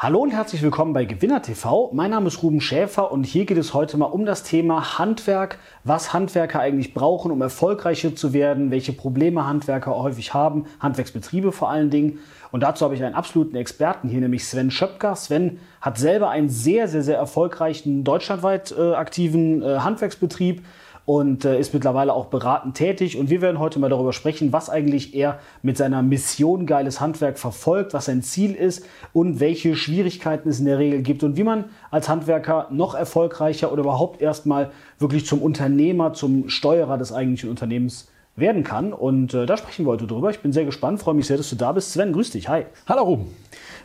Hallo und herzlich willkommen bei Gewinner TV. Mein Name ist Ruben Schäfer und hier geht es heute mal um das Thema Handwerk, was Handwerker eigentlich brauchen, um erfolgreicher zu werden, welche Probleme Handwerker häufig haben, Handwerksbetriebe vor allen Dingen. Und dazu habe ich einen absoluten Experten hier, nämlich Sven Schöpker. Sven hat selber einen sehr, sehr, sehr erfolgreichen, deutschlandweit äh, aktiven äh, Handwerksbetrieb und äh, ist mittlerweile auch beratend tätig. Und wir werden heute mal darüber sprechen, was eigentlich er mit seiner Mission Geiles Handwerk verfolgt, was sein Ziel ist und welche Schwierigkeiten es in der Regel gibt und wie man als Handwerker noch erfolgreicher oder überhaupt erstmal wirklich zum Unternehmer, zum Steuerer des eigentlichen Unternehmens werden kann. Und äh, da sprechen wir heute drüber. Ich bin sehr gespannt, freue mich sehr, dass du da bist. Sven, grüß dich. Hi. Hallo Ruben.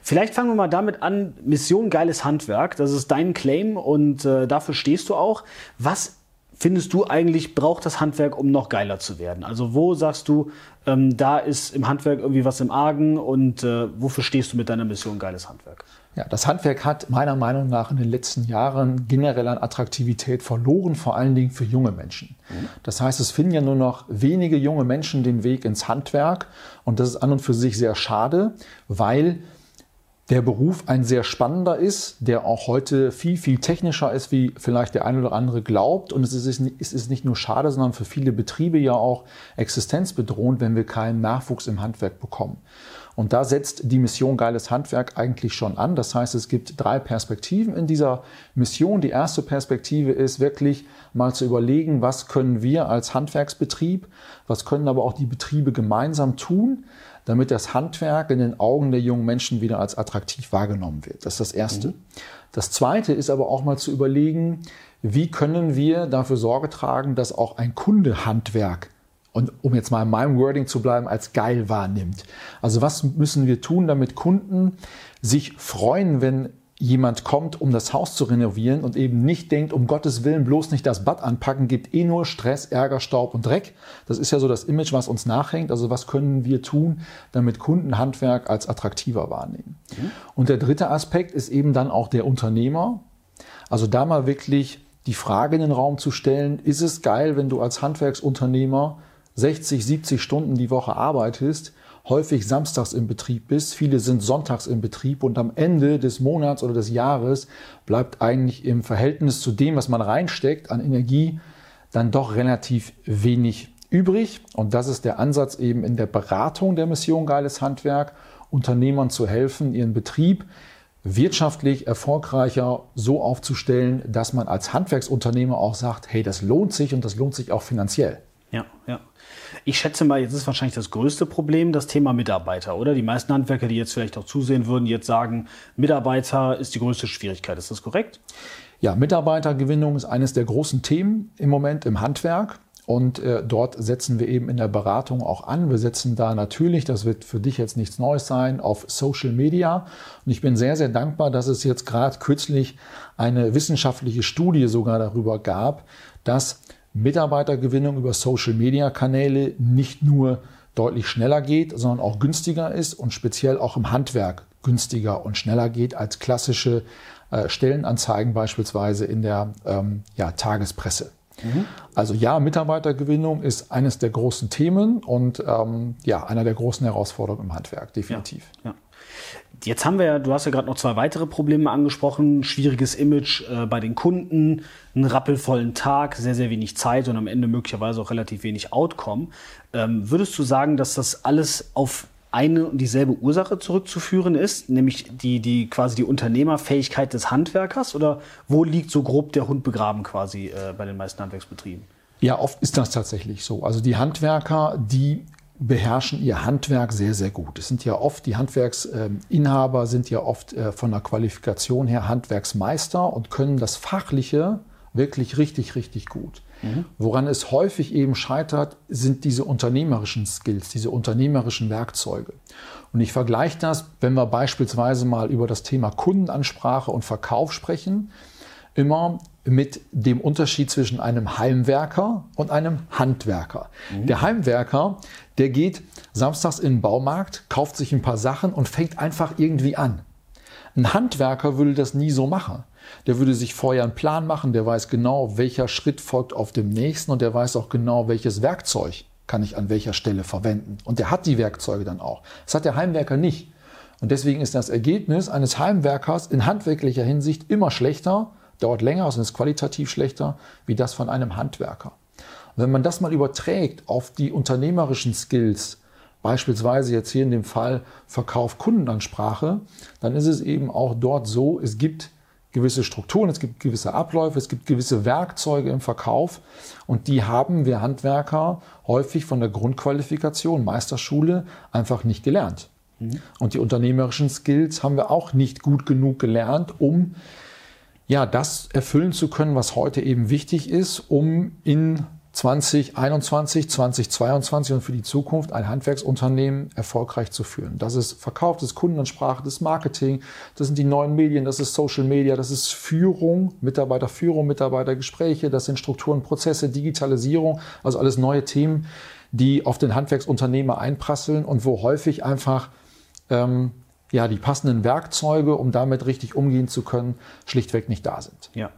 Vielleicht fangen wir mal damit an. Mission Geiles Handwerk. Das ist dein Claim und äh, dafür stehst du auch. Was findest du eigentlich, braucht das Handwerk, um noch geiler zu werden? Also wo sagst du, ähm, da ist im Handwerk irgendwie was im Argen und äh, wofür stehst du mit deiner Mission geiles Handwerk? Ja, das Handwerk hat meiner Meinung nach in den letzten Jahren generell an Attraktivität verloren, vor allen Dingen für junge Menschen. Mhm. Das heißt, es finden ja nur noch wenige junge Menschen den Weg ins Handwerk und das ist an und für sich sehr schade, weil der Beruf ein sehr spannender ist, der auch heute viel, viel technischer ist, wie vielleicht der eine oder andere glaubt. Und es ist, es ist nicht nur schade, sondern für viele Betriebe ja auch existenzbedrohend, wenn wir keinen Nachwuchs im Handwerk bekommen. Und da setzt die Mission Geiles Handwerk eigentlich schon an. Das heißt, es gibt drei Perspektiven in dieser Mission. Die erste Perspektive ist wirklich mal zu überlegen, was können wir als Handwerksbetrieb, was können aber auch die Betriebe gemeinsam tun, damit das Handwerk in den Augen der jungen Menschen wieder als attraktiv wahrgenommen wird. Das ist das Erste. Mhm. Das Zweite ist aber auch mal zu überlegen, wie können wir dafür Sorge tragen, dass auch ein Kundehandwerk und um jetzt mal in meinem Wording zu bleiben, als geil wahrnimmt. Also was müssen wir tun, damit Kunden sich freuen, wenn jemand kommt, um das Haus zu renovieren und eben nicht denkt, um Gottes Willen bloß nicht das Bad anpacken, gibt eh nur Stress, Ärger, Staub und Dreck. Das ist ja so das Image, was uns nachhängt. Also was können wir tun, damit Kunden Handwerk als attraktiver wahrnehmen? Mhm. Und der dritte Aspekt ist eben dann auch der Unternehmer. Also da mal wirklich die Frage in den Raum zu stellen, ist es geil, wenn du als Handwerksunternehmer 60, 70 Stunden die Woche arbeitest, häufig samstags im Betrieb bist, viele sind sonntags im Betrieb und am Ende des Monats oder des Jahres bleibt eigentlich im Verhältnis zu dem, was man reinsteckt an Energie, dann doch relativ wenig übrig. Und das ist der Ansatz eben in der Beratung der Mission Geiles Handwerk, Unternehmern zu helfen, ihren Betrieb wirtschaftlich erfolgreicher so aufzustellen, dass man als Handwerksunternehmer auch sagt, hey, das lohnt sich und das lohnt sich auch finanziell. Ja, ja. Ich schätze mal, jetzt ist wahrscheinlich das größte Problem das Thema Mitarbeiter, oder? Die meisten Handwerker, die jetzt vielleicht auch zusehen würden, jetzt sagen, Mitarbeiter ist die größte Schwierigkeit. Ist das korrekt? Ja, Mitarbeitergewinnung ist eines der großen Themen im Moment im Handwerk. Und äh, dort setzen wir eben in der Beratung auch an. Wir setzen da natürlich, das wird für dich jetzt nichts Neues sein, auf Social Media. Und ich bin sehr, sehr dankbar, dass es jetzt gerade kürzlich eine wissenschaftliche Studie sogar darüber gab, dass Mitarbeitergewinnung über Social-Media-Kanäle nicht nur deutlich schneller geht, sondern auch günstiger ist und speziell auch im Handwerk günstiger und schneller geht als klassische äh, Stellenanzeigen beispielsweise in der ähm, ja, Tagespresse. Mhm. Also ja, Mitarbeitergewinnung ist eines der großen Themen und ähm, ja, einer der großen Herausforderungen im Handwerk, definitiv. Ja, ja. Jetzt haben wir ja, du hast ja gerade noch zwei weitere Probleme angesprochen. Schwieriges Image äh, bei den Kunden, einen rappelvollen Tag, sehr, sehr wenig Zeit und am Ende möglicherweise auch relativ wenig Outcome. Ähm, würdest du sagen, dass das alles auf eine und dieselbe Ursache zurückzuführen ist, nämlich die, die quasi die Unternehmerfähigkeit des Handwerkers? Oder wo liegt so grob der Hund begraben quasi äh, bei den meisten Handwerksbetrieben? Ja, oft ist das tatsächlich so. Also die Handwerker, die beherrschen ihr Handwerk sehr, sehr gut. Es sind ja oft, die Handwerksinhaber sind ja oft äh, von der Qualifikation her Handwerksmeister und können das Fachliche wirklich richtig, richtig gut. Mhm. Woran es häufig eben scheitert, sind diese unternehmerischen Skills, diese unternehmerischen Werkzeuge. Und ich vergleiche das, wenn wir beispielsweise mal über das Thema Kundenansprache und Verkauf sprechen, immer mit dem Unterschied zwischen einem Heimwerker und einem Handwerker. Mhm. Der Heimwerker, der geht samstags in den Baumarkt, kauft sich ein paar Sachen und fängt einfach irgendwie an. Ein Handwerker würde das nie so machen. Der würde sich vorher einen Plan machen, der weiß genau, welcher Schritt folgt auf dem nächsten und der weiß auch genau, welches Werkzeug kann ich an welcher Stelle verwenden. Und der hat die Werkzeuge dann auch. Das hat der Heimwerker nicht. Und deswegen ist das Ergebnis eines Heimwerkers in handwerklicher Hinsicht immer schlechter, dauert länger, also ist qualitativ schlechter, wie das von einem Handwerker. Und wenn man das mal überträgt auf die unternehmerischen Skills, beispielsweise jetzt hier in dem Fall Verkauf Kundenansprache, dann ist es eben auch dort so, es gibt gewisse Strukturen, es gibt gewisse Abläufe, es gibt gewisse Werkzeuge im Verkauf und die haben wir Handwerker häufig von der Grundqualifikation Meisterschule einfach nicht gelernt. Mhm. Und die unternehmerischen Skills haben wir auch nicht gut genug gelernt, um ja, das erfüllen zu können, was heute eben wichtig ist, um in 2021, 2022 und für die Zukunft ein Handwerksunternehmen erfolgreich zu führen. Das ist Verkauf, das ist Kundenansprache, das ist Marketing, das sind die neuen Medien, das ist Social Media, das ist Führung, Mitarbeiterführung, Mitarbeitergespräche, das sind Strukturen, Prozesse, Digitalisierung, also alles neue Themen, die auf den Handwerksunternehmer einprasseln und wo häufig einfach ähm, ja, die passenden Werkzeuge, um damit richtig umgehen zu können, schlichtweg nicht da sind. Ja.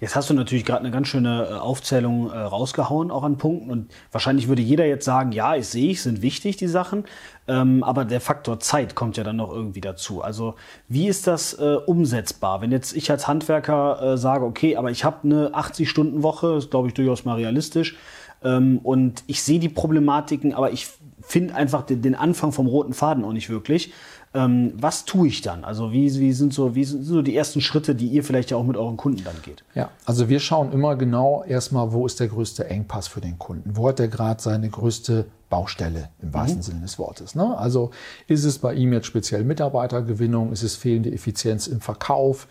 Jetzt hast du natürlich gerade eine ganz schöne äh, Aufzählung äh, rausgehauen, auch an Punkten. Und wahrscheinlich würde jeder jetzt sagen, ja, ich sehe ich, sind wichtig, die Sachen. Ähm, aber der Faktor Zeit kommt ja dann noch irgendwie dazu. Also wie ist das äh, umsetzbar? Wenn jetzt ich als Handwerker äh, sage, okay, aber ich habe eine 80-Stunden-Woche, ist glaube ich durchaus mal realistisch. Ähm, und ich sehe die Problematiken, aber ich finde einfach den, den Anfang vom roten Faden auch nicht wirklich. Ähm, was tue ich dann? Also wie, wie, sind so, wie sind so die ersten Schritte, die ihr vielleicht ja auch mit euren Kunden dann geht? Ja, also wir schauen immer genau erstmal, wo ist der größte Engpass für den Kunden? Wo hat er gerade seine größte Baustelle im wahrsten mhm. Sinne des Wortes? Ne? Also ist es bei ihm jetzt speziell Mitarbeitergewinnung? Ist es fehlende Effizienz im Verkauf?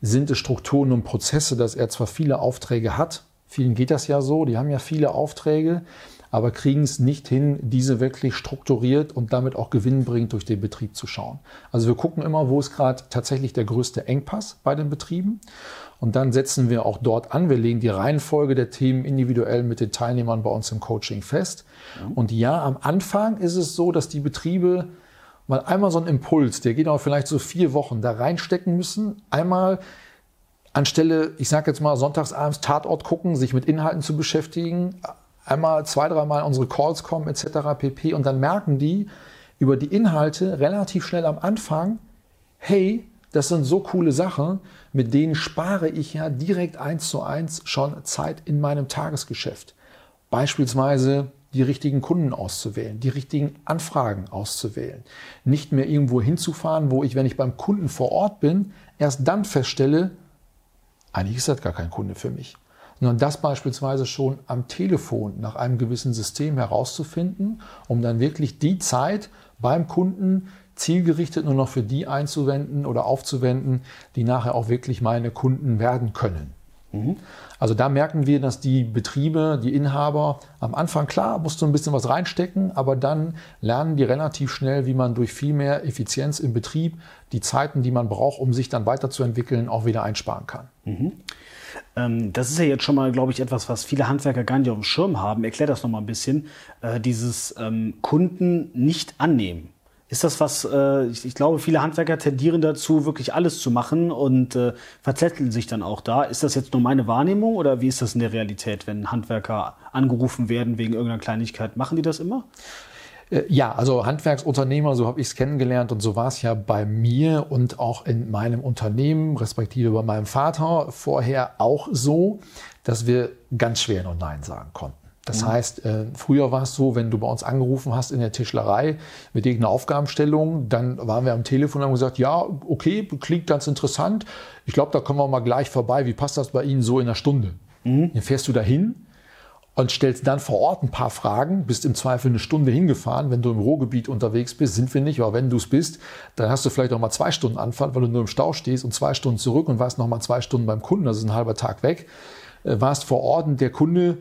Sind es Strukturen und Prozesse, dass er zwar viele Aufträge hat, vielen geht das ja so, die haben ja viele Aufträge, aber kriegen es nicht hin, diese wirklich strukturiert und damit auch gewinnbringend durch den Betrieb zu schauen. Also wir gucken immer, wo ist gerade tatsächlich der größte Engpass bei den Betrieben. Und dann setzen wir auch dort an. Wir legen die Reihenfolge der Themen individuell mit den Teilnehmern bei uns im Coaching fest. Und ja, am Anfang ist es so, dass die Betriebe mal einmal so einen Impuls, der geht auch vielleicht so vier Wochen, da reinstecken müssen. Einmal anstelle, ich sage jetzt mal, sonntagsabends Tatort gucken, sich mit Inhalten zu beschäftigen, einmal zwei, dreimal unsere Calls kommen etc. pp. Und dann merken die über die Inhalte relativ schnell am Anfang, hey, das sind so coole Sachen, mit denen spare ich ja direkt eins zu eins schon Zeit in meinem Tagesgeschäft. Beispielsweise die richtigen Kunden auszuwählen, die richtigen Anfragen auszuwählen. Nicht mehr irgendwo hinzufahren, wo ich, wenn ich beim Kunden vor Ort bin, erst dann feststelle, eigentlich ist das gar kein Kunde für mich sondern das beispielsweise schon am Telefon nach einem gewissen System herauszufinden, um dann wirklich die Zeit beim Kunden zielgerichtet nur noch für die einzuwenden oder aufzuwenden, die nachher auch wirklich meine Kunden werden können. Mhm. Also da merken wir, dass die Betriebe, die Inhaber am Anfang klar, musst du ein bisschen was reinstecken, aber dann lernen die relativ schnell, wie man durch viel mehr Effizienz im Betrieb die Zeiten, die man braucht, um sich dann weiterzuentwickeln, auch wieder einsparen kann. Mhm. Ähm, das ist ja jetzt schon mal, glaube ich, etwas, was viele Handwerker gar nicht auf dem Schirm haben. Erklär das noch mal ein bisschen. Äh, dieses ähm, Kunden nicht annehmen. Ist das was, äh, ich, ich, glaube, viele Handwerker tendieren dazu, wirklich alles zu machen und äh, verzetteln sich dann auch da. Ist das jetzt nur meine Wahrnehmung oder wie ist das in der Realität, wenn Handwerker angerufen werden wegen irgendeiner Kleinigkeit? Machen die das immer? Äh, ja, also Handwerksunternehmer, so habe ich es kennengelernt und so war es ja bei mir und auch in meinem Unternehmen, respektive bei meinem Vater vorher auch so, dass wir ganz schwer nur Nein sagen konnten. Das mhm. heißt, äh, früher war es so, wenn du bei uns angerufen hast in der Tischlerei mit irgendeiner Aufgabenstellung, dann waren wir am Telefon und haben gesagt, ja, okay, klingt ganz interessant. Ich glaube, da kommen wir mal gleich vorbei. Wie passt das bei Ihnen so in einer Stunde? Mhm. Dann fährst du dahin, und stellst dann vor Ort ein paar Fragen, bist im Zweifel eine Stunde hingefahren, wenn du im Ruhrgebiet unterwegs bist, sind wir nicht, aber wenn du es bist, dann hast du vielleicht noch mal zwei Stunden Anfahrt, weil du nur im Stau stehst und zwei Stunden zurück und warst noch mal zwei Stunden beim Kunden, das ist ein halber Tag weg, äh, warst vor Ort und der Kunde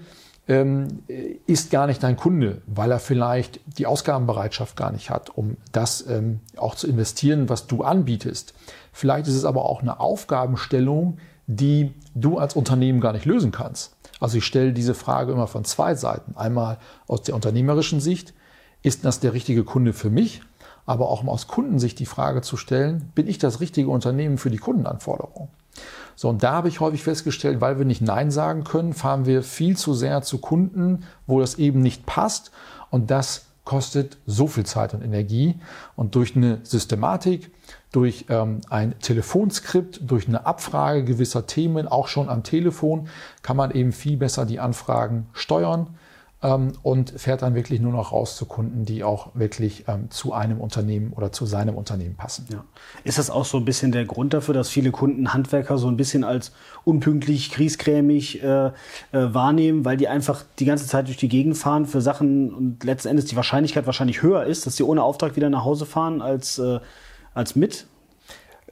ähm, ist gar nicht dein Kunde, weil er vielleicht die Ausgabenbereitschaft gar nicht hat, um das ähm, auch zu investieren, was du anbietest. Vielleicht ist es aber auch eine Aufgabenstellung, die du als Unternehmen gar nicht lösen kannst. Also ich stelle diese Frage immer von zwei Seiten. Einmal aus der unternehmerischen Sicht, ist das der richtige Kunde für mich? Aber auch aus Kundensicht die Frage zu stellen, bin ich das richtige Unternehmen für die Kundenanforderungen? So, und da habe ich häufig festgestellt, weil wir nicht Nein sagen können, fahren wir viel zu sehr zu Kunden, wo das eben nicht passt. Und das kostet so viel Zeit und Energie. Und durch eine Systematik, durch ähm, ein Telefonskript, durch eine Abfrage gewisser Themen, auch schon am Telefon, kann man eben viel besser die Anfragen steuern ähm, und fährt dann wirklich nur noch raus zu Kunden, die auch wirklich ähm, zu einem Unternehmen oder zu seinem Unternehmen passen. Ja. Ist das auch so ein bisschen der Grund dafür, dass viele Kunden Handwerker so ein bisschen als unpünktlich, kriesgrämig äh, äh, wahrnehmen, weil die einfach die ganze Zeit durch die Gegend fahren für Sachen und letzten Endes die Wahrscheinlichkeit wahrscheinlich höher ist, dass sie ohne Auftrag wieder nach Hause fahren als, äh, als mit?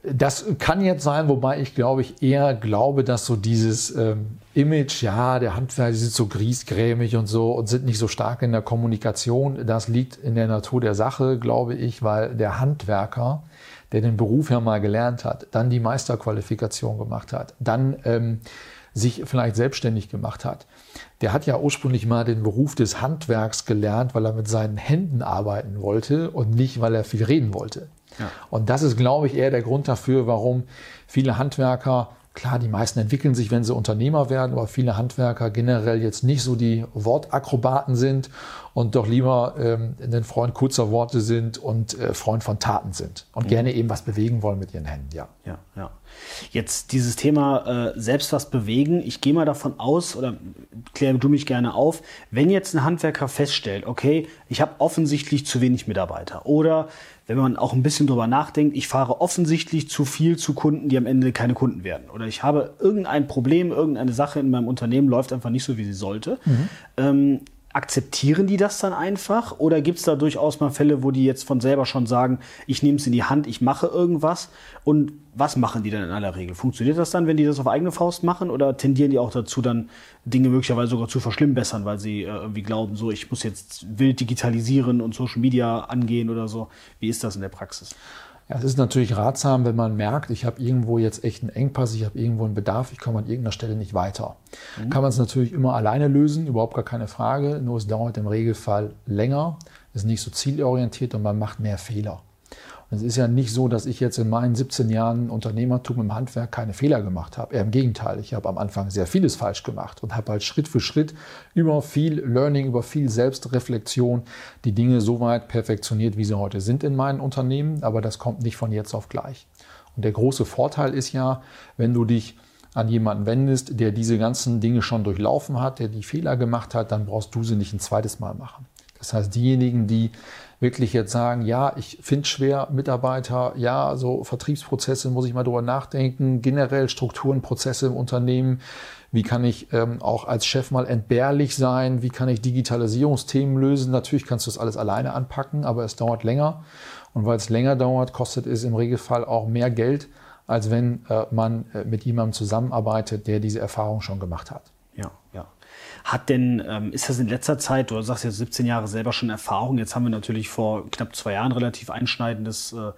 Das kann jetzt sein, wobei ich glaube ich eher glaube, dass so dieses ähm, Image, ja, der Handwerker sind so griesgrämig und so und sind nicht so stark in der Kommunikation, das liegt in der Natur der Sache, glaube ich, weil der Handwerker, der den Beruf ja mal gelernt hat, dann die Meisterqualifikation gemacht hat, dann ähm, sich vielleicht selbstständig gemacht hat, der hat ja ursprünglich mal den Beruf des Handwerks gelernt, weil er mit seinen Händen arbeiten wollte und nicht, weil er viel reden wollte. Und das ist, glaube ich, eher der Grund dafür, warum viele Handwerker Klar, die meisten entwickeln sich, wenn sie Unternehmer werden, aber viele Handwerker generell jetzt nicht so die Wortakrobaten sind und doch lieber ähm, ein Freund kurzer Worte sind und äh, Freund von Taten sind und mhm. gerne eben was bewegen wollen mit ihren Händen, ja. Ja, ja. Jetzt dieses Thema äh, selbst was bewegen. Ich gehe mal davon aus, oder kläre du mich gerne auf, wenn jetzt ein Handwerker feststellt, okay, ich habe offensichtlich zu wenig Mitarbeiter oder wenn man auch ein bisschen drüber nachdenkt, ich fahre offensichtlich zu viel zu Kunden, die am Ende keine Kunden werden. Oder ich habe irgendein Problem, irgendeine Sache in meinem Unternehmen läuft einfach nicht so, wie sie sollte. Mhm. Ähm, akzeptieren die das dann einfach? Oder gibt es da durchaus mal Fälle, wo die jetzt von selber schon sagen, ich nehme es in die Hand, ich mache irgendwas? Und was machen die dann in aller Regel? Funktioniert das dann, wenn die das auf eigene Faust machen? Oder tendieren die auch dazu, dann Dinge möglicherweise sogar zu verschlimmbessern, weil sie äh, irgendwie glauben, so ich muss jetzt wild digitalisieren und Social Media angehen oder so? Wie ist das in der Praxis? Ja, es ist natürlich ratsam, wenn man merkt, ich habe irgendwo jetzt echt einen Engpass, ich habe irgendwo einen Bedarf, ich komme an irgendeiner Stelle nicht weiter. Mhm. Kann man es natürlich immer alleine lösen, überhaupt gar keine Frage, nur es dauert im Regelfall länger, ist nicht so zielorientiert und man macht mehr Fehler. Es ist ja nicht so, dass ich jetzt in meinen 17 Jahren Unternehmertum im Handwerk keine Fehler gemacht habe. Eher im Gegenteil. Ich habe am Anfang sehr vieles falsch gemacht und habe halt Schritt für Schritt über viel Learning, über viel Selbstreflexion die Dinge so weit perfektioniert, wie sie heute sind in meinen Unternehmen. Aber das kommt nicht von jetzt auf gleich. Und der große Vorteil ist ja, wenn du dich an jemanden wendest, der diese ganzen Dinge schon durchlaufen hat, der die Fehler gemacht hat, dann brauchst du sie nicht ein zweites Mal machen. Das heißt, diejenigen, die wirklich jetzt sagen, ja, ich finde schwer Mitarbeiter, ja, so Vertriebsprozesse muss ich mal drüber nachdenken, generell Strukturen, Prozesse im Unternehmen, wie kann ich ähm, auch als Chef mal entbehrlich sein, wie kann ich Digitalisierungsthemen lösen. Natürlich kannst du das alles alleine anpacken, aber es dauert länger. Und weil es länger dauert, kostet es im Regelfall auch mehr Geld, als wenn äh, man äh, mit jemandem zusammenarbeitet, der diese Erfahrung schon gemacht hat. Hat denn, ähm, ist das in letzter Zeit, du sagst ja 17 Jahre selber schon Erfahrung, jetzt haben wir natürlich vor knapp zwei Jahren relativ einschneidendes äh,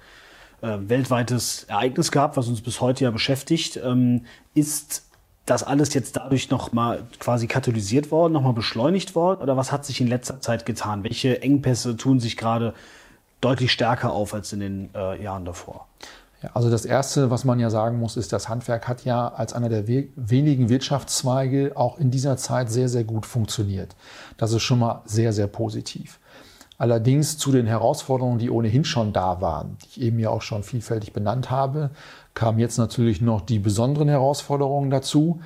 äh, weltweites Ereignis gehabt, was uns bis heute ja beschäftigt. Ähm, ist das alles jetzt dadurch nochmal quasi katalysiert worden, nochmal beschleunigt worden? Oder was hat sich in letzter Zeit getan? Welche Engpässe tun sich gerade deutlich stärker auf als in den äh, Jahren davor? Also das Erste, was man ja sagen muss, ist, das Handwerk hat ja als einer der wenigen Wirtschaftszweige auch in dieser Zeit sehr, sehr gut funktioniert. Das ist schon mal sehr, sehr positiv. Allerdings zu den Herausforderungen, die ohnehin schon da waren, die ich eben ja auch schon vielfältig benannt habe, kamen jetzt natürlich noch die besonderen Herausforderungen dazu.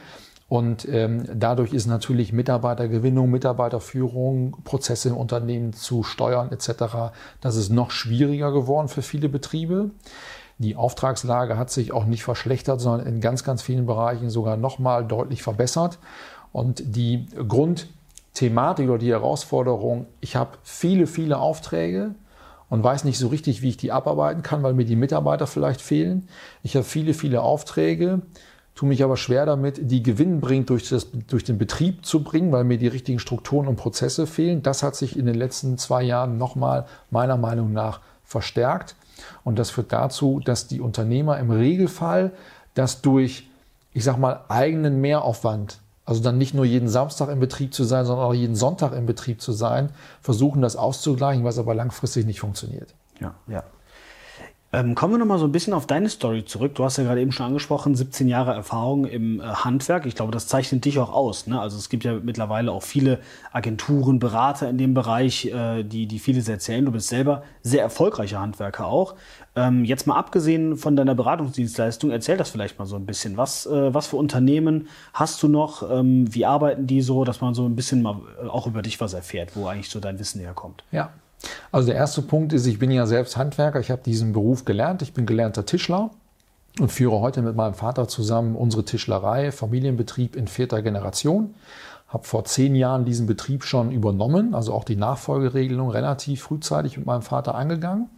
Und ähm, dadurch ist natürlich Mitarbeitergewinnung, Mitarbeiterführung, Prozesse im Unternehmen zu steuern etc. Das ist noch schwieriger geworden für viele Betriebe. Die Auftragslage hat sich auch nicht verschlechtert, sondern in ganz, ganz vielen Bereichen sogar nochmal deutlich verbessert. Und die Grundthematik oder die Herausforderung, ich habe viele, viele Aufträge und weiß nicht so richtig, wie ich die abarbeiten kann, weil mir die Mitarbeiter vielleicht fehlen. Ich habe viele, viele Aufträge, tue mich aber schwer damit, die gewinnbringend durch, das, durch den Betrieb zu bringen, weil mir die richtigen Strukturen und Prozesse fehlen. Das hat sich in den letzten zwei Jahren nochmal meiner Meinung nach verstärkt. Und das führt dazu, dass die Unternehmer im Regelfall das durch ich sag mal, eigenen Mehraufwand, also dann nicht nur jeden Samstag im Betrieb zu sein, sondern auch jeden Sonntag im Betrieb zu sein, versuchen das auszugleichen, was aber langfristig nicht funktioniert. Ja, ja. Ähm, kommen wir noch mal so ein bisschen auf deine Story zurück. Du hast ja gerade eben schon angesprochen, 17 Jahre Erfahrung im äh, Handwerk. Ich glaube, das zeichnet dich auch aus. Ne? Also es gibt ja mittlerweile auch viele Agenturen, Berater in dem Bereich, äh, die, die vieles erzählen. Du bist selber sehr erfolgreicher Handwerker auch. Ähm, jetzt mal abgesehen von deiner Beratungsdienstleistung, erzähl das vielleicht mal so ein bisschen. Was, äh, was für Unternehmen hast du noch? Ähm, wie arbeiten die so, dass man so ein bisschen mal äh, auch über dich was erfährt, wo eigentlich so dein Wissen herkommt? Ja, also der erste Punkt ist, ich bin ja selbst Handwerker, ich habe diesen Beruf gelernt, ich bin gelernter Tischler und führe heute mit meinem Vater zusammen unsere Tischlerei, Familienbetrieb in vierter Generation. Habe vor zehn Jahren diesen Betrieb schon übernommen, also auch die Nachfolgeregelung relativ frühzeitig mit meinem Vater angegangen.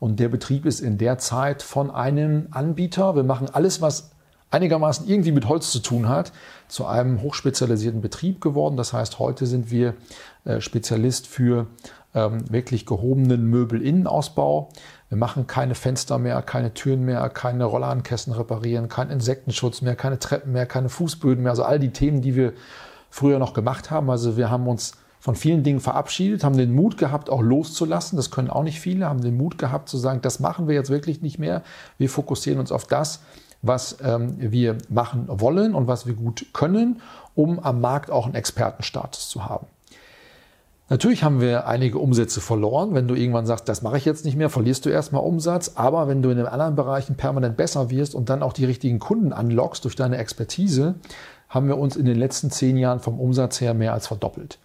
Und der Betrieb ist in der Zeit von einem Anbieter, wir machen alles, was einigermaßen irgendwie mit Holz zu tun hat, zu einem hochspezialisierten Betrieb geworden. Das heißt, heute sind wir äh, Spezialist für ähm, wirklich gehobenen Möbelinnenausbau. Wir machen keine Fenster mehr, keine Türen mehr, keine Rollladenkästen reparieren, keinen Insektenschutz mehr, keine Treppen mehr, keine Fußböden mehr. Also all die Themen, die wir früher noch gemacht haben. Also wir haben uns von vielen Dingen verabschiedet, haben den Mut gehabt, auch loszulassen. Das können auch nicht viele, haben den Mut gehabt zu sagen, das machen wir jetzt wirklich nicht mehr. Wir fokussieren uns auf das, was ähm, wir machen wollen und was wir gut können, um am Markt auch einen Expertenstatus zu haben. Natürlich haben wir einige Umsätze verloren. Wenn du irgendwann sagst, das mache ich jetzt nicht mehr, verlierst du erstmal Umsatz. Aber wenn du in den anderen Bereichen permanent besser wirst und dann auch die richtigen Kunden anlockst durch deine Expertise, haben wir uns in den letzten zehn Jahren vom Umsatz her mehr als verdoppelt.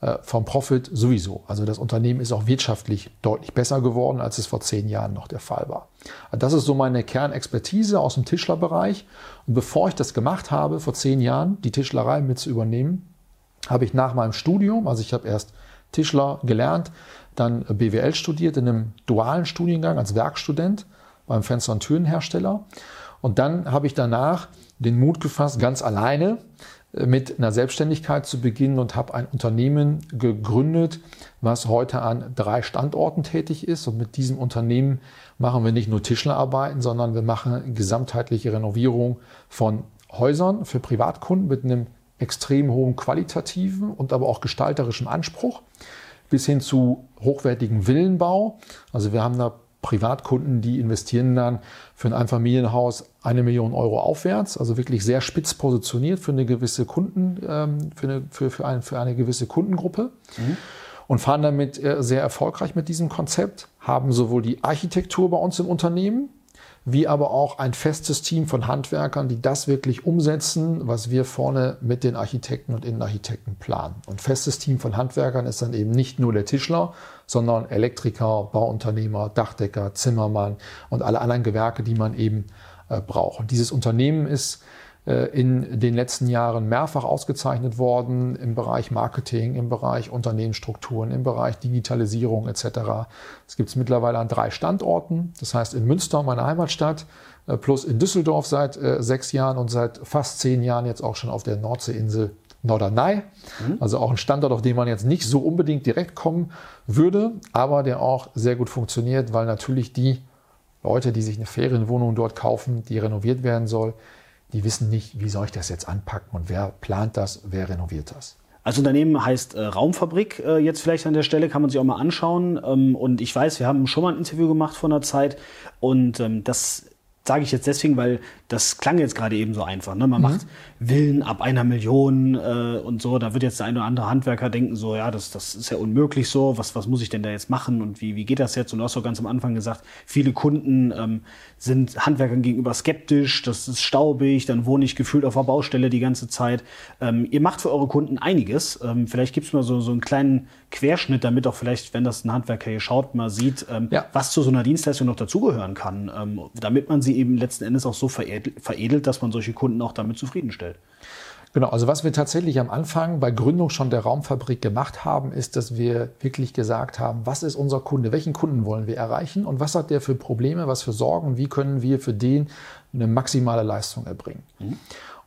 Äh, vom Profit sowieso. Also das Unternehmen ist auch wirtschaftlich deutlich besser geworden, als es vor zehn Jahren noch der Fall war. Das ist so meine Kernexpertise aus dem Tischlerbereich. Und bevor ich das gemacht habe, vor zehn Jahren, die Tischlerei mit zu übernehmen, habe ich nach meinem Studium, also ich habe erst Tischler gelernt, dann BWL studiert in einem dualen Studiengang als Werkstudent beim Fenster- und Türenhersteller. Und dann habe ich danach den Mut gefasst, ganz alleine äh, mit einer Selbstständigkeit zu beginnen und habe ein Unternehmen gegründet, was heute an drei Standorten tätig ist. Und mit diesem Unternehmen machen wir nicht nur Tischlerarbeiten, sondern wir machen gesamtheitliche Renovierung von Häusern für Privatkunden mit einem extrem hohem qualitativen und aber auch gestalterischen Anspruch bis hin zu hochwertigen Villenbau. Also wir haben da Privatkunden, die investieren dann für ein Einfamilienhaus eine Million Euro aufwärts, also wirklich sehr spitz positioniert für eine gewisse Kunden, ähm, für eine, für, für, ein, für eine gewisse Kundengruppe. Mhm. Und fahren damit äh, sehr erfolgreich mit diesem Konzept, haben sowohl die Architektur bei uns im Unternehmen, wie aber auch ein festes Team von Handwerkern, die das wirklich umsetzen, was wir vorne mit den Architekten und Innenarchitekten planen. Und festes Team von Handwerkern ist dann eben nicht nur der Tischler, sondern Elektriker, Bauunternehmer, Dachdecker, Zimmermann und alle anderen Gewerke, die man eben äh, braucht. Und dieses Unternehmen ist in den letzten Jahren mehrfach ausgezeichnet worden im Bereich Marketing, im Bereich Unternehmensstrukturen, im Bereich Digitalisierung etc. Es gibt es mittlerweile an drei Standorten, das heißt in Münster, meiner Heimatstadt, äh, plus in Düsseldorf seit äh, sechs Jahren und seit fast zehn Jahren jetzt auch schon auf der Nordseeinsel Norderney. Mhm. Also auch ein Standort, auf den man jetzt nicht so unbedingt direkt kommen würde, aber der auch sehr gut funktioniert, weil natürlich die Leute, die sich eine Ferienwohnung dort kaufen, die renoviert werden soll, die wissen nicht, wie soll ich das jetzt anpacken und wer plant das, wer renoviert das. Also Unternehmen heißt äh, Raumfabrik äh, jetzt vielleicht an der Stelle, kann man sich auch mal anschauen. Ähm, und ich weiß, wir haben schon mal ein Interview gemacht vor einer Zeit und ähm, das sage ich jetzt deswegen, weil das klang jetzt gerade eben so einfach. Ne? Man mhm. macht Villen ab einer Million äh, und so. Da wird jetzt der eine oder andere Handwerker denken, so, ja, das, das ist ja unmöglich so. Was, was muss ich denn da jetzt machen und wie, wie geht das jetzt? Und du hast auch ganz am Anfang gesagt, viele Kunden ähm, sind Handwerkern gegenüber skeptisch. Das ist staubig, dann wohne ich gefühlt auf der Baustelle die ganze Zeit. Ähm, ihr macht für eure Kunden einiges. Ähm, vielleicht gibt es mal so, so einen kleinen Querschnitt, damit auch vielleicht, wenn das ein Handwerker hier schaut, mal sieht, ähm, ja. was zu so einer Dienstleistung noch dazugehören kann, ähm, damit man sie eben letzten Endes auch so verehrt veredelt, dass man solche Kunden auch damit zufriedenstellt. Genau, also was wir tatsächlich am Anfang bei Gründung schon der Raumfabrik gemacht haben, ist, dass wir wirklich gesagt haben, was ist unser Kunde, welchen Kunden wollen wir erreichen und was hat der für Probleme, was für Sorgen, wie können wir für den eine maximale Leistung erbringen. Mhm.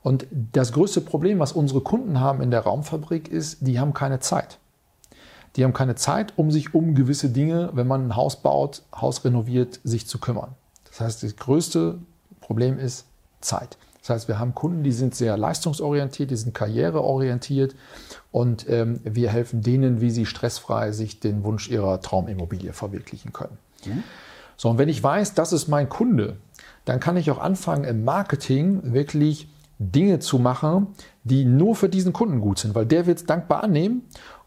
Und das größte Problem, was unsere Kunden haben in der Raumfabrik, ist, die haben keine Zeit. Die haben keine Zeit, um sich um gewisse Dinge, wenn man ein Haus baut, Haus renoviert, sich zu kümmern. Das heißt, das größte Problem ist Zeit. Das heißt, wir haben Kunden, die sind sehr leistungsorientiert, die sind karriereorientiert und ähm, wir helfen denen, wie sie stressfrei sich den Wunsch ihrer Traumimmobilie verwirklichen können. Mhm. So, und wenn ich weiß, das ist mein Kunde, dann kann ich auch anfangen, im Marketing wirklich Dinge zu machen, die nur für diesen Kunden gut sind, weil der wird es dankbar annehmen.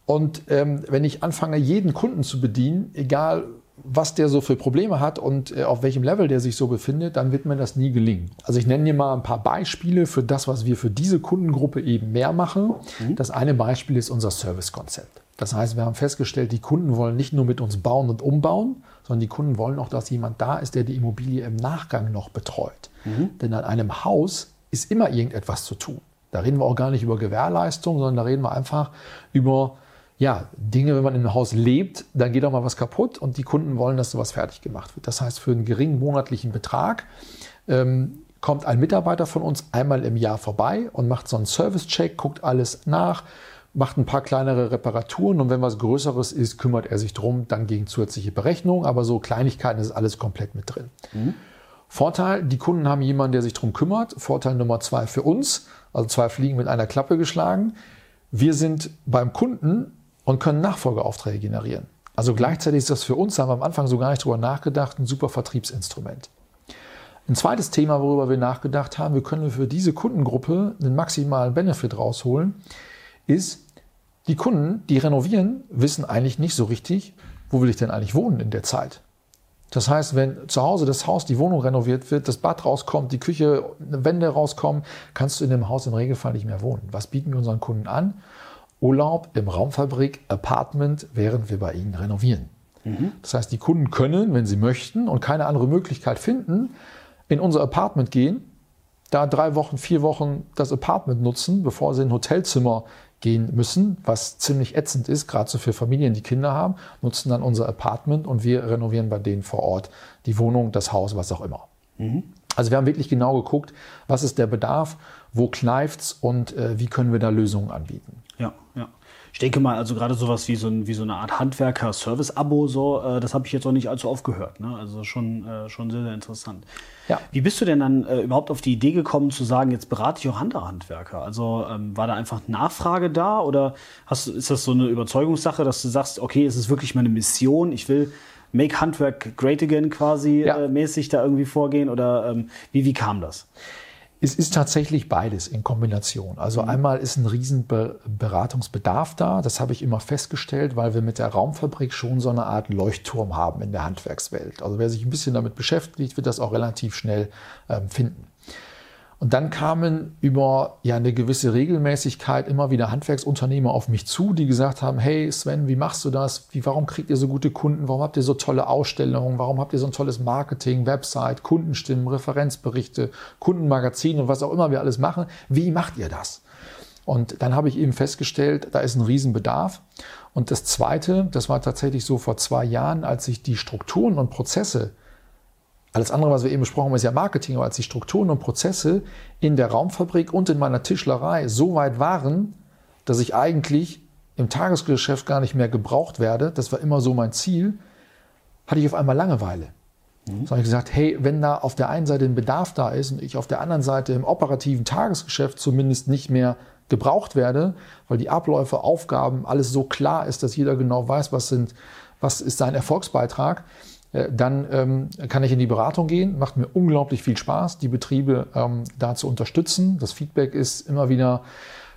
Und ähm, wenn ich anfange, jeden Kunden zu bedienen, egal was der so für Probleme hat und äh, auf welchem Level der sich so befindet, dann wird mir das nie gelingen. Also ich nenne dir mal ein paar Beispiele für das, was wir für diese Kundengruppe eben mehr machen. Mhm. Das eine Beispiel ist unser Servicekonzept. Das heißt, wir haben festgestellt, die Kunden wollen nicht nur mit uns bauen und umbauen, sondern die Kunden wollen auch, dass jemand da ist, der die Immobilie im Nachgang noch betreut. Mhm. Denn an einem Haus ist immer irgendetwas zu tun. Da reden wir auch gar nicht über Gewährleistung, sondern da reden wir einfach über ja, Dinge, wenn man in einem Haus lebt, dann geht auch mal was kaputt und die Kunden wollen, dass sowas fertig gemacht wird. Das heißt, für einen geringen monatlichen Betrag ähm, kommt ein Mitarbeiter von uns einmal im Jahr vorbei und macht so einen Service-Check, guckt alles nach, macht ein paar kleinere Reparaturen und wenn was Größeres ist, kümmert er sich drum, dann gegen zusätzliche Berechnungen, aber so Kleinigkeiten ist alles komplett mit drin. Mhm. Vorteil, die Kunden haben jemanden, der sich drum kümmert. Vorteil Nummer zwei für uns, also zwei Fliegen mit einer Klappe geschlagen. Wir sind beim Kunden und können Nachfolgeaufträge generieren. Also gleichzeitig ist das für uns, haben wir am Anfang so gar nicht drüber nachgedacht, ein super Vertriebsinstrument. Ein zweites Thema, worüber wir nachgedacht haben, wie können wir für diese Kundengruppe einen maximalen Benefit rausholen, ist, die Kunden, die renovieren, wissen eigentlich nicht so richtig, wo will ich denn eigentlich wohnen in der Zeit. Das heißt, wenn zu Hause das Haus, die Wohnung renoviert wird, das Bad rauskommt, die Küche, Wände rauskommen, kannst du in dem Haus im Regelfall nicht mehr wohnen. Was bieten wir unseren Kunden an? Urlaub im Raumfabrik, Apartment, während wir bei ihnen renovieren. Mhm. Das heißt, die Kunden können, wenn sie möchten und keine andere Möglichkeit finden, in unser Apartment gehen, da drei Wochen, vier Wochen das Apartment nutzen, bevor sie in ein Hotelzimmer gehen müssen, was ziemlich ätzend ist, gerade so für Familien, die Kinder haben, nutzen dann unser Apartment und wir renovieren bei denen vor Ort die Wohnung, das Haus, was auch immer. Mhm. Also wir haben wirklich genau geguckt, was ist der Bedarf, wo kneift's und äh, wie können wir da Lösungen anbieten. Ja. Ich denke mal, also gerade sowas wie so, ein, wie so eine Art Handwerker-Service-Abo, so, äh, das habe ich jetzt auch nicht allzu oft gehört. Ne? Also schon, äh, schon sehr, sehr interessant. Ja. Wie bist du denn dann äh, überhaupt auf die Idee gekommen zu sagen, jetzt berate ich auch andere Handwerker? Also ähm, war da einfach Nachfrage da oder hast, ist das so eine Überzeugungssache, dass du sagst, okay, es ist wirklich meine Mission, ich will Make Handwerk Great Again quasi ja. äh, mäßig da irgendwie vorgehen oder ähm, wie, wie kam das? Es ist tatsächlich beides in Kombination. Also mhm. einmal ist ein Riesenberatungsbedarf da. Das habe ich immer festgestellt, weil wir mit der Raumfabrik schon so eine Art Leuchtturm haben in der Handwerkswelt. Also wer sich ein bisschen damit beschäftigt, wird das auch relativ schnell ähm, finden. Und dann kamen über ja eine gewisse Regelmäßigkeit immer wieder Handwerksunternehmer auf mich zu, die gesagt haben, hey Sven, wie machst du das? Wie, warum kriegt ihr so gute Kunden? Warum habt ihr so tolle Ausstellungen? Warum habt ihr so ein tolles Marketing, Website, Kundenstimmen, Referenzberichte, Kundenmagazine und was auch immer wir alles machen? Wie macht ihr das? Und dann habe ich eben festgestellt, da ist ein Riesenbedarf. Und das Zweite, das war tatsächlich so vor zwei Jahren, als sich die Strukturen und Prozesse alles andere, was wir eben besprochen haben, ist ja Marketing, aber als die Strukturen und Prozesse in der Raumfabrik und in meiner Tischlerei so weit waren, dass ich eigentlich im Tagesgeschäft gar nicht mehr gebraucht werde, das war immer so mein Ziel, hatte ich auf einmal Langeweile. Mhm. So habe ich gesagt, hey, wenn da auf der einen Seite ein Bedarf da ist und ich auf der anderen Seite im operativen Tagesgeschäft zumindest nicht mehr gebraucht werde, weil die Abläufe, Aufgaben, alles so klar ist, dass jeder genau weiß, was sind, was ist sein Erfolgsbeitrag, dann ähm, kann ich in die Beratung gehen. Macht mir unglaublich viel Spaß, die Betriebe ähm, da zu unterstützen. Das Feedback ist immer wieder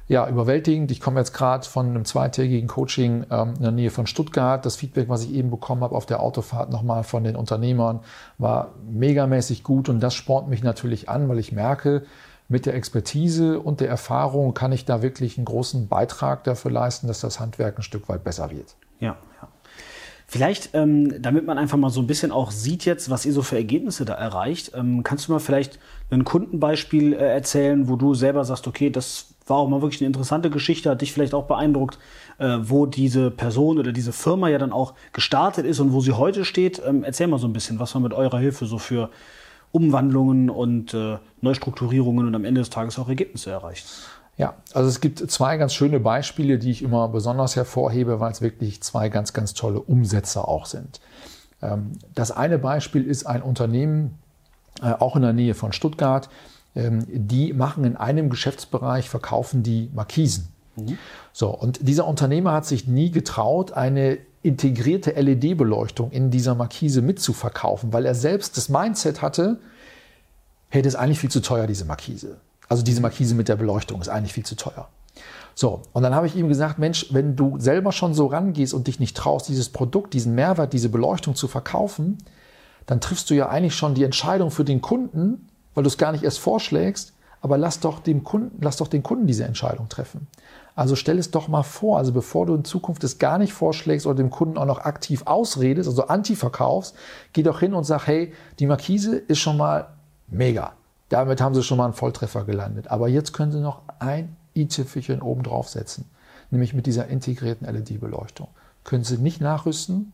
ja, überwältigend. Ich komme jetzt gerade von einem zweitägigen Coaching ähm, in der Nähe von Stuttgart. Das Feedback, was ich eben bekommen habe auf der Autofahrt nochmal von den Unternehmern, war megamäßig gut und das spornt mich natürlich an, weil ich merke, mit der Expertise und der Erfahrung kann ich da wirklich einen großen Beitrag dafür leisten, dass das Handwerk ein Stück weit besser wird. Ja. Vielleicht, ähm, damit man einfach mal so ein bisschen auch sieht jetzt, was ihr so für Ergebnisse da erreicht, ähm, kannst du mal vielleicht ein Kundenbeispiel äh, erzählen, wo du selber sagst, okay, das war auch mal wirklich eine interessante Geschichte, hat dich vielleicht auch beeindruckt, äh, wo diese Person oder diese Firma ja dann auch gestartet ist und wo sie heute steht. Ähm, erzähl mal so ein bisschen, was man mit eurer Hilfe so für Umwandlungen und äh, Neustrukturierungen und am Ende des Tages auch Ergebnisse erreicht. Ja, also es gibt zwei ganz schöne Beispiele, die ich immer besonders hervorhebe, weil es wirklich zwei ganz, ganz tolle Umsätze auch sind. Ähm, das eine Beispiel ist ein Unternehmen, äh, auch in der Nähe von Stuttgart, ähm, die machen in einem Geschäftsbereich, verkaufen die Markisen. Mhm. So, und dieser Unternehmer hat sich nie getraut, eine integrierte LED-Beleuchtung in dieser Markise mitzuverkaufen, weil er selbst das Mindset hatte, hey, das ist eigentlich viel zu teuer, diese Markise. Also diese Markise mit der Beleuchtung ist eigentlich viel zu teuer. So, und dann habe ich ihm gesagt, Mensch, wenn du selber schon so rangehst und dich nicht traust, dieses Produkt, diesen Mehrwert, diese Beleuchtung zu verkaufen, dann triffst du ja eigentlich schon die Entscheidung für den Kunden, weil du es gar nicht erst vorschlägst, aber lass doch, dem Kunden, lass doch den Kunden diese Entscheidung treffen. Also stell es doch mal vor, also bevor du in Zukunft es gar nicht vorschlägst oder dem Kunden auch noch aktiv ausredest, also anti verkaufst, geh doch hin und sag, hey, die Markise ist schon mal mega. Damit haben sie schon mal einen Volltreffer gelandet. Aber jetzt können sie noch ein i-Tüpfelchen oben drauf setzen, nämlich mit dieser integrierten LED-Beleuchtung. Können sie nicht nachrüsten,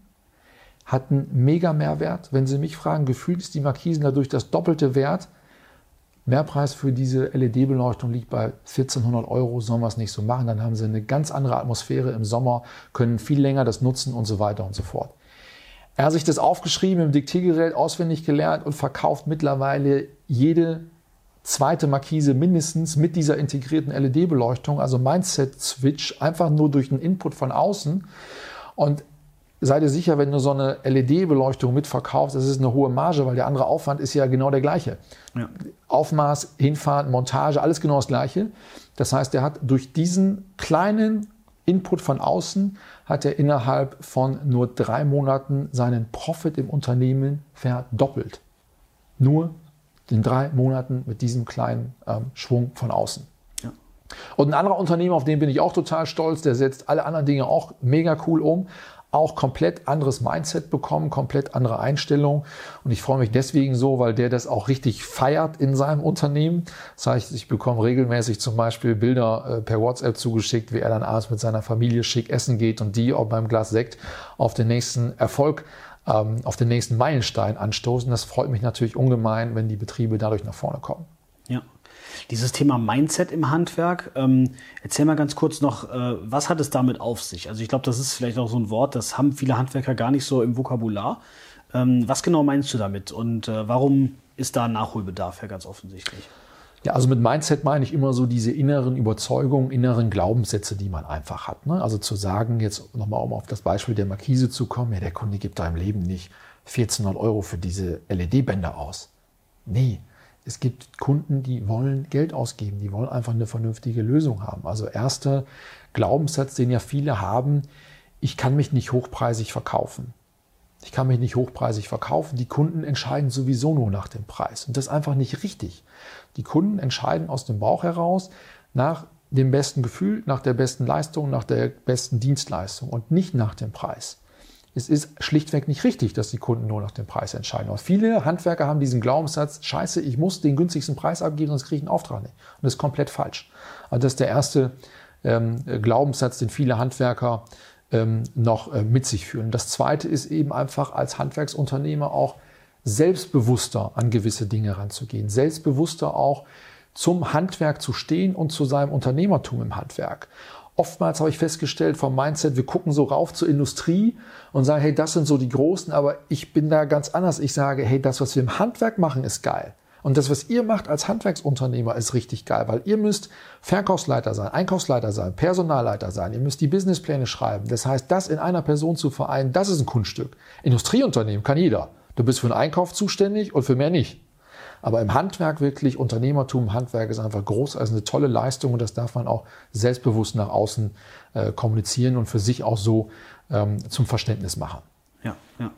hat einen mega Mehrwert. Wenn Sie mich fragen, gefühlt ist die Markisen dadurch das doppelte Wert. Mehrpreis für diese LED-Beleuchtung liegt bei 1400 Euro. Sollen wir es nicht so machen? Dann haben Sie eine ganz andere Atmosphäre im Sommer, können viel länger das nutzen und so weiter und so fort. Er hat sich das aufgeschrieben im Diktiergerät, auswendig gelernt und verkauft mittlerweile jede zweite Markise mindestens mit dieser integrierten LED-Beleuchtung, also Mindset-Switch, einfach nur durch einen Input von außen. Und sei dir sicher, wenn du so eine LED-Beleuchtung mitverkaufst, das ist eine hohe Marge, weil der andere Aufwand ist ja genau der gleiche. Ja. Aufmaß, Hinfahren, Montage, alles genau das gleiche. Das heißt, er hat durch diesen kleinen Input von außen, hat er innerhalb von nur drei Monaten seinen Profit im Unternehmen verdoppelt. Nur in drei Monaten mit diesem kleinen ähm, Schwung von außen. Ja. Und ein anderer Unternehmer, auf den bin ich auch total stolz, der setzt alle anderen Dinge auch mega cool um, auch komplett anderes Mindset bekommen, komplett andere Einstellung. Und ich freue mich deswegen so, weil der das auch richtig feiert in seinem Unternehmen. Das heißt, ich bekomme regelmäßig zum Beispiel Bilder äh, per WhatsApp zugeschickt, wie er dann abends mit seiner Familie schick essen geht und die auch beim Glas Sekt auf den nächsten Erfolg ähm, auf den nächsten Meilenstein anstoßen. Das freut mich natürlich ungemein, wenn die Betriebe dadurch nach vorne kommen. Ja. Dieses Thema Mindset im Handwerk, ähm, erzähl mal ganz kurz noch, äh, was hat es damit auf sich? Also ich glaube, das ist vielleicht auch so ein Wort, das haben viele Handwerker gar nicht so im Vokabular. Ähm, was genau meinst du damit und äh, warum ist da Nachholbedarf ja ganz offensichtlich? Ja, also mit Mindset meine ich immer so diese inneren Überzeugungen, inneren Glaubenssätze, die man einfach hat. Ne? Also zu sagen, jetzt nochmal um auf das Beispiel der Markise zu kommen, ja, der Kunde gibt da im Leben nicht 1400 Euro für diese LED-Bänder aus. Nee, es gibt Kunden, die wollen Geld ausgeben, die wollen einfach eine vernünftige Lösung haben. Also erster Glaubenssatz, den ja viele haben, ich kann mich nicht hochpreisig verkaufen. Ich kann mich nicht hochpreisig verkaufen. Die Kunden entscheiden sowieso nur nach dem Preis. Und das ist einfach nicht richtig. Die Kunden entscheiden aus dem Bauch heraus nach dem besten Gefühl, nach der besten Leistung, nach der besten Dienstleistung und nicht nach dem Preis. Es ist schlichtweg nicht richtig, dass die Kunden nur nach dem Preis entscheiden. Und viele Handwerker haben diesen Glaubenssatz, scheiße, ich muss den günstigsten Preis abgeben, sonst kriege ich einen Auftrag nicht. Und das ist komplett falsch. Also das ist der erste ähm, Glaubenssatz, den viele Handwerker ähm, noch äh, mit sich führen. Das zweite ist eben einfach als Handwerksunternehmer auch selbstbewusster an gewisse Dinge ranzugehen, selbstbewusster auch zum Handwerk zu stehen und zu seinem Unternehmertum im Handwerk. Oftmals habe ich festgestellt vom Mindset, wir gucken so rauf zur Industrie und sagen, hey, das sind so die Großen, aber ich bin da ganz anders. Ich sage, hey, das, was wir im Handwerk machen, ist geil. Und das, was ihr macht als Handwerksunternehmer, ist richtig geil, weil ihr müsst Verkaufsleiter sein, Einkaufsleiter sein, Personalleiter sein, ihr müsst die Businesspläne schreiben. Das heißt, das in einer Person zu vereinen, das ist ein Kunststück. Industrieunternehmen kann jeder. Du bist für den Einkauf zuständig und für mehr nicht. Aber im Handwerk wirklich, Unternehmertum, Handwerk ist einfach groß, also eine tolle Leistung und das darf man auch selbstbewusst nach außen äh, kommunizieren und für sich auch so ähm, zum Verständnis machen. Ja, ja.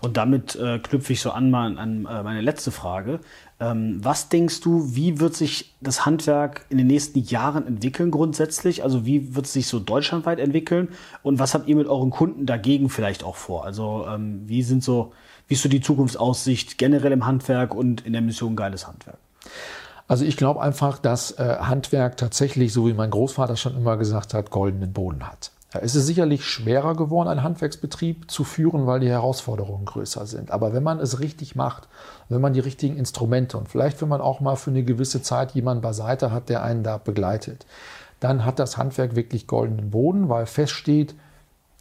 Und damit äh, knüpfe ich so an, mal an äh, meine letzte Frage. Ähm, was denkst du, wie wird sich das Handwerk in den nächsten Jahren entwickeln grundsätzlich? Also wie wird es sich so deutschlandweit entwickeln? Und was habt ihr mit euren Kunden dagegen vielleicht auch vor? Also ähm, wie sind so, wie ist so die Zukunftsaussicht generell im Handwerk und in der Mission Geiles Handwerk? Also ich glaube einfach, dass äh, Handwerk tatsächlich, so wie mein Großvater schon immer gesagt hat, goldenen Boden hat. Es ist sicherlich schwerer geworden, einen Handwerksbetrieb zu führen, weil die Herausforderungen größer sind. Aber wenn man es richtig macht, wenn man die richtigen Instrumente und vielleicht, wenn man auch mal für eine gewisse Zeit jemanden beiseite hat, der einen da begleitet, dann hat das Handwerk wirklich goldenen Boden, weil feststeht,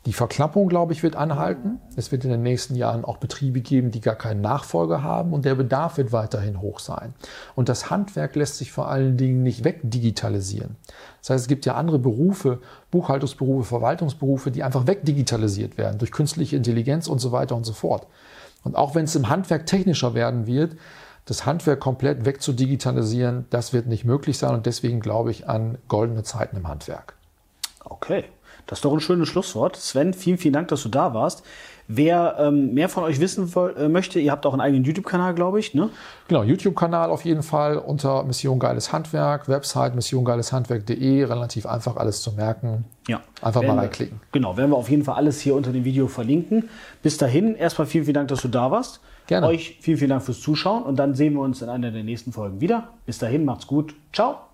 Die Verklappung, glaube ich, wird anhalten. Es wird in den nächsten Jahren auch Betriebe geben, die gar keinen Nachfolger haben und der Bedarf wird weiterhin hoch sein. Und das Handwerk lässt sich vor allen Dingen nicht wegdigitalisieren. Das heißt, es gibt ja andere Berufe, Buchhaltungsberufe, Verwaltungsberufe, die einfach wegdigitalisiert werden durch künstliche Intelligenz und so weiter und so fort. Und auch wenn es im Handwerk technischer werden wird, das Handwerk komplett wegzudigitalisieren, das wird nicht möglich sein und deswegen glaube ich an goldene Zeiten im Handwerk. Okay. Das ist doch ein schönes Schlusswort. Sven, vielen, vielen Dank, dass du da warst. Wer ähm, mehr von euch wissen äh, möchte, ihr habt auch einen eigenen YouTube-Kanal, glaube ich, ne? Genau, YouTube-Kanal auf jeden Fall unter Mission Geiles Handwerk, Website missiongeileshandwerk.de, relativ einfach alles zu merken. Ja. Einfach mal reinklicken. genau, werden wir auf jeden Fall alles hier unter dem Video verlinken. Bis dahin, erstmal vielen, vielen Dank, dass du da warst. Gerne. Euch vielen, vielen Dank fürs Zuschauen und dann sehen wir uns in einer der nächsten Folgen wieder. Bis dahin, macht's gut. Ciao.